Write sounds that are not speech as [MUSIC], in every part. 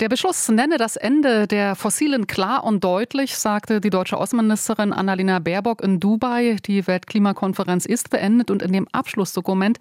Der Beschluss nenne das Ende der Fossilen klar und deutlich, sagte die deutsche Außenministerin Annalena Baerbock in Dubai. Die Weltklimakonferenz ist beendet und in dem Abschlussdokument,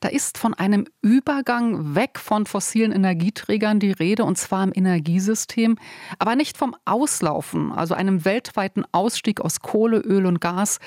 da ist von einem Übergang weg von fossilen Energieträgern die Rede, und zwar im Energiesystem, aber nicht vom Auslaufen, also einem weltweiten Ausstieg aus Kohle, Öl und Gas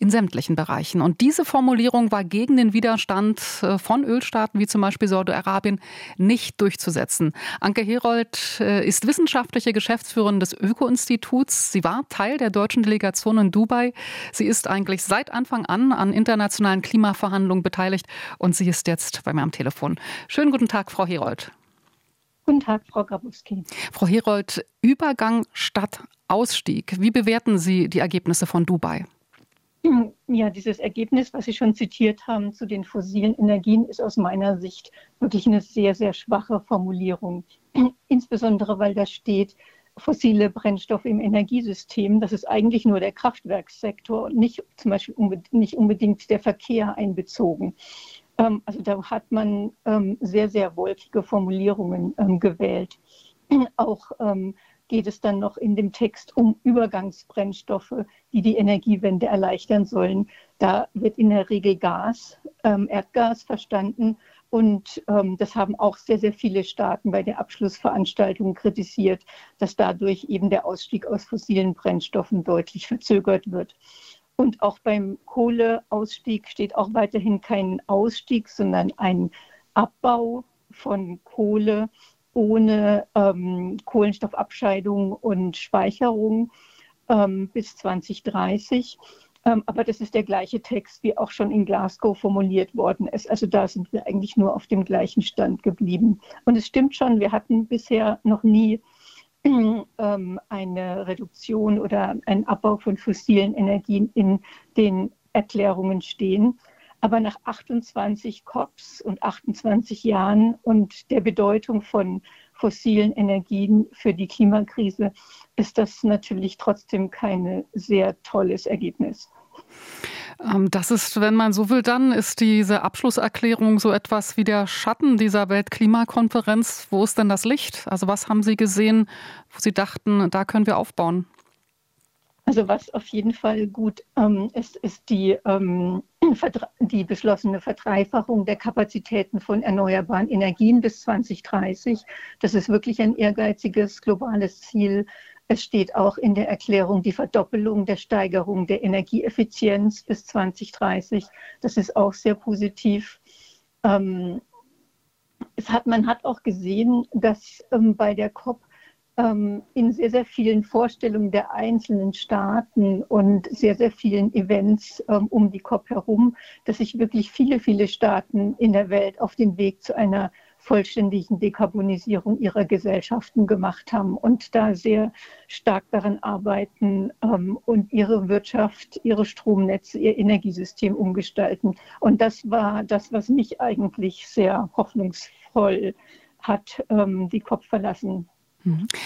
in sämtlichen Bereichen. Und diese Formulierung war gegen den Widerstand äh, von Ölstaaten wie zum Beispiel Saudi-Arabien nicht durchzusetzen. Anke Herold Bartelt äh, ist wissenschaftliche Geschäftsführerin des Öko-Instituts. Sie war Teil der deutschen Delegation in Dubai. Sie ist eigentlich seit Anfang an an internationalen Klimaverhandlungen beteiligt und sie ist jetzt bei mir am Telefon. Schönen guten Tag, Frau Herold. Guten Tag, Frau Grabowski. Frau Herold, Übergang statt Ausstieg. Wie bewerten Sie die Ergebnisse von Dubai? Ja, dieses Ergebnis, was Sie schon zitiert haben zu den fossilen Energien, ist aus meiner Sicht wirklich eine sehr, sehr schwache Formulierung. [CLEARS THROAT] Insbesondere, weil da steht, fossile Brennstoffe im Energiesystem, das ist eigentlich nur der Kraftwerkssektor und nicht zum Beispiel unbedingt, nicht unbedingt der Verkehr einbezogen. Ähm, also da hat man ähm, sehr, sehr wolkige Formulierungen ähm, gewählt. [CLEARS THROAT] Auch ähm, geht es dann noch in dem Text um Übergangsbrennstoffe, die die Energiewende erleichtern sollen. Da wird in der Regel Gas, ähm, Erdgas verstanden. Und ähm, das haben auch sehr, sehr viele Staaten bei der Abschlussveranstaltung kritisiert, dass dadurch eben der Ausstieg aus fossilen Brennstoffen deutlich verzögert wird. Und auch beim Kohleausstieg steht auch weiterhin kein Ausstieg, sondern ein Abbau von Kohle ohne ähm, Kohlenstoffabscheidung und Speicherung ähm, bis 2030. Ähm, aber das ist der gleiche Text, wie auch schon in Glasgow formuliert worden ist. Also da sind wir eigentlich nur auf dem gleichen Stand geblieben. Und es stimmt schon, wir hatten bisher noch nie [CLEARS THROAT] ähm, eine Reduktion oder einen Abbau von fossilen Energien in den Erklärungen stehen. Aber nach 28 COPs und 28 Jahren und der Bedeutung von fossilen Energien für die Klimakrise ist das natürlich trotzdem kein sehr tolles Ergebnis. Ähm, das ist, wenn man so will, dann ist diese Abschlusserklärung so etwas wie der Schatten dieser Weltklimakonferenz. Wo ist denn das Licht? Also was haben Sie gesehen, wo Sie dachten, da können wir aufbauen? Also was auf jeden Fall gut ähm, ist, ist die, ähm, [CLEARS THROAT] die beschlossene Verdreifachung der Kapazitäten von erneuerbaren Energien bis 2030. Das ist wirklich ein ehrgeiziges globales Ziel. Es steht auch in der Erklärung die Verdoppelung der Steigerung der Energieeffizienz bis 2030. Das ist auch sehr positiv. Ähm, hat, man hat auch gesehen, dass ähm, bei der COP in sehr, sehr vielen Vorstellungen der einzelnen Staaten und sehr, sehr vielen Events ähm, um die COP herum, dass sich wirklich viele, viele Staaten in der Welt auf den Weg zu einer vollständigen Dekarbonisierung ihrer Gesellschaften gemacht haben und da sehr stark daran arbeiten ähm, und ihre Wirtschaft, ihre Stromnetze, ihr Energiesystem umgestalten. Und das war das, was mich eigentlich sehr hoffnungsvoll hat, ähm, die COP verlassen.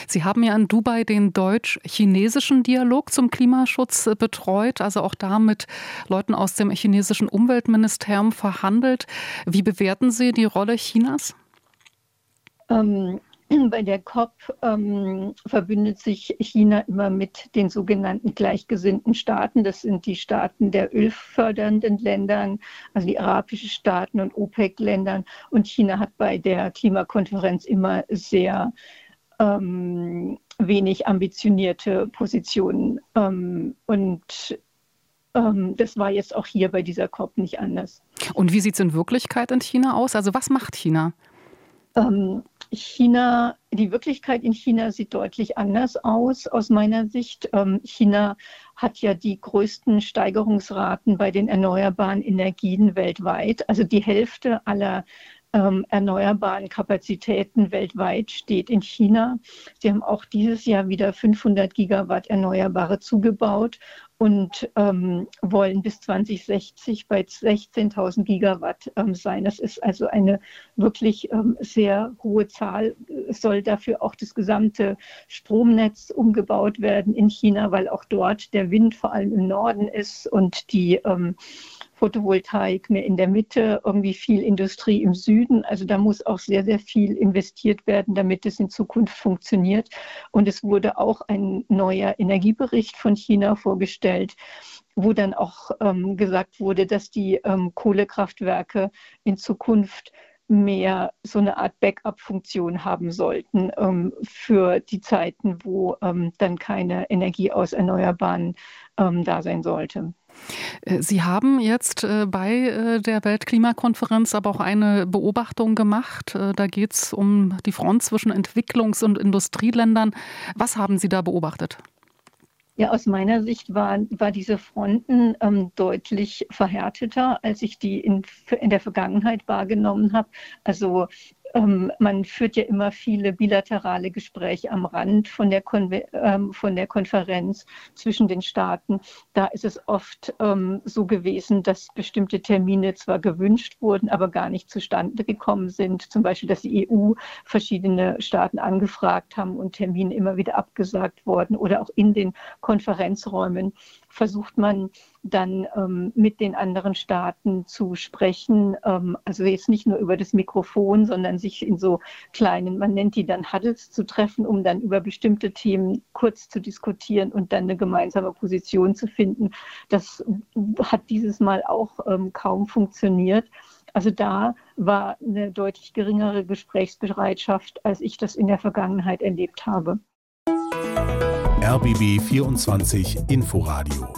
Sie haben ja in Dubai den deutsch-chinesischen Dialog zum Klimaschutz äh, betreut, also auch da mit Leuten aus dem chinesischen Umweltministerium verhandelt. Wie bewerten Sie die Rolle Chinas? Ähm, [CLEARS THROAT] bei der COP ähm, verbündet sich China immer mit den sogenannten gleichgesinnten Staaten. Das sind die Staaten der ölfördernden Ländern, also die arabischen Staaten und OPEC-Ländern. Und China hat bei der Klimakonferenz immer sehr ähm, wenig ambitionierte Positionen. Ähm, und ähm, das war jetzt auch hier bei dieser COP nicht anders. Und wie sieht es in Wirklichkeit in China aus? Also was macht China? Ähm, China, die Wirklichkeit in China sieht deutlich anders aus, aus meiner Sicht. Ähm, China hat ja die größten Steigerungsraten bei den erneuerbaren Energien weltweit. Also die Hälfte aller ähm, erneuerbaren Kapazitäten weltweit steht in China. Sie haben auch dieses Jahr wieder 500 Gigawatt Erneuerbare zugebaut. Und ähm, wollen bis 2060 bei 16.000 Gigawatt ähm, sein. Das ist also eine wirklich ähm, sehr hohe Zahl. Es soll dafür auch das gesamte Stromnetz umgebaut werden in China, weil auch dort der Wind vor allem im Norden ist und die ähm, Photovoltaik mehr in der Mitte, irgendwie viel Industrie im Süden. Also da muss auch sehr, sehr viel investiert werden, damit es in Zukunft funktioniert. Und es wurde auch ein neuer Energiebericht von China vorgestellt, wo dann auch ähm, gesagt wurde, dass die ähm, Kohlekraftwerke in Zukunft mehr so eine Art Backup-Funktion haben sollten ähm, für die Zeiten, wo ähm, dann keine Energie aus Erneuerbaren ähm, da sein sollte. Äh, Sie haben jetzt äh, bei äh, der Weltklimakonferenz aber auch eine Beobachtung gemacht. Da geht es um die Front zwischen Entwicklungs- und Industrieländern. Was haben Sie da beobachtet? Ja, aus meiner Sicht war, war diese Fronten ähm, deutlich verhärteter, als ich die in, in der Vergangenheit wahrgenommen habe. Also ähm, man führt ja immer viele bilaterale Gespräche am Rand von der, Kon ähm, von der Konferenz zwischen den Staaten. Da ist es oft ähm, so gewesen, dass bestimmte Termine zwar gewünscht wurden, aber gar nicht zustande gekommen sind. Zum Beispiel, dass die EU verschiedene Staaten angefragt haben und Termine immer wieder abgesagt worden oder auch in den Konferenzräumen versucht man dann ähm, mit den anderen Staaten zu sprechen. Ähm, also jetzt nicht nur über das Mikrofon, sondern sich in so kleinen, man nennt die dann Huddles zu treffen, um dann über bestimmte Themen kurz zu diskutieren und dann eine gemeinsame Position zu finden. Das hat dieses Mal auch ähm, kaum funktioniert. Also da war eine deutlich geringere Gesprächsbereitschaft, als ich das in der Vergangenheit erlebt habe. RBB 24 Inforadio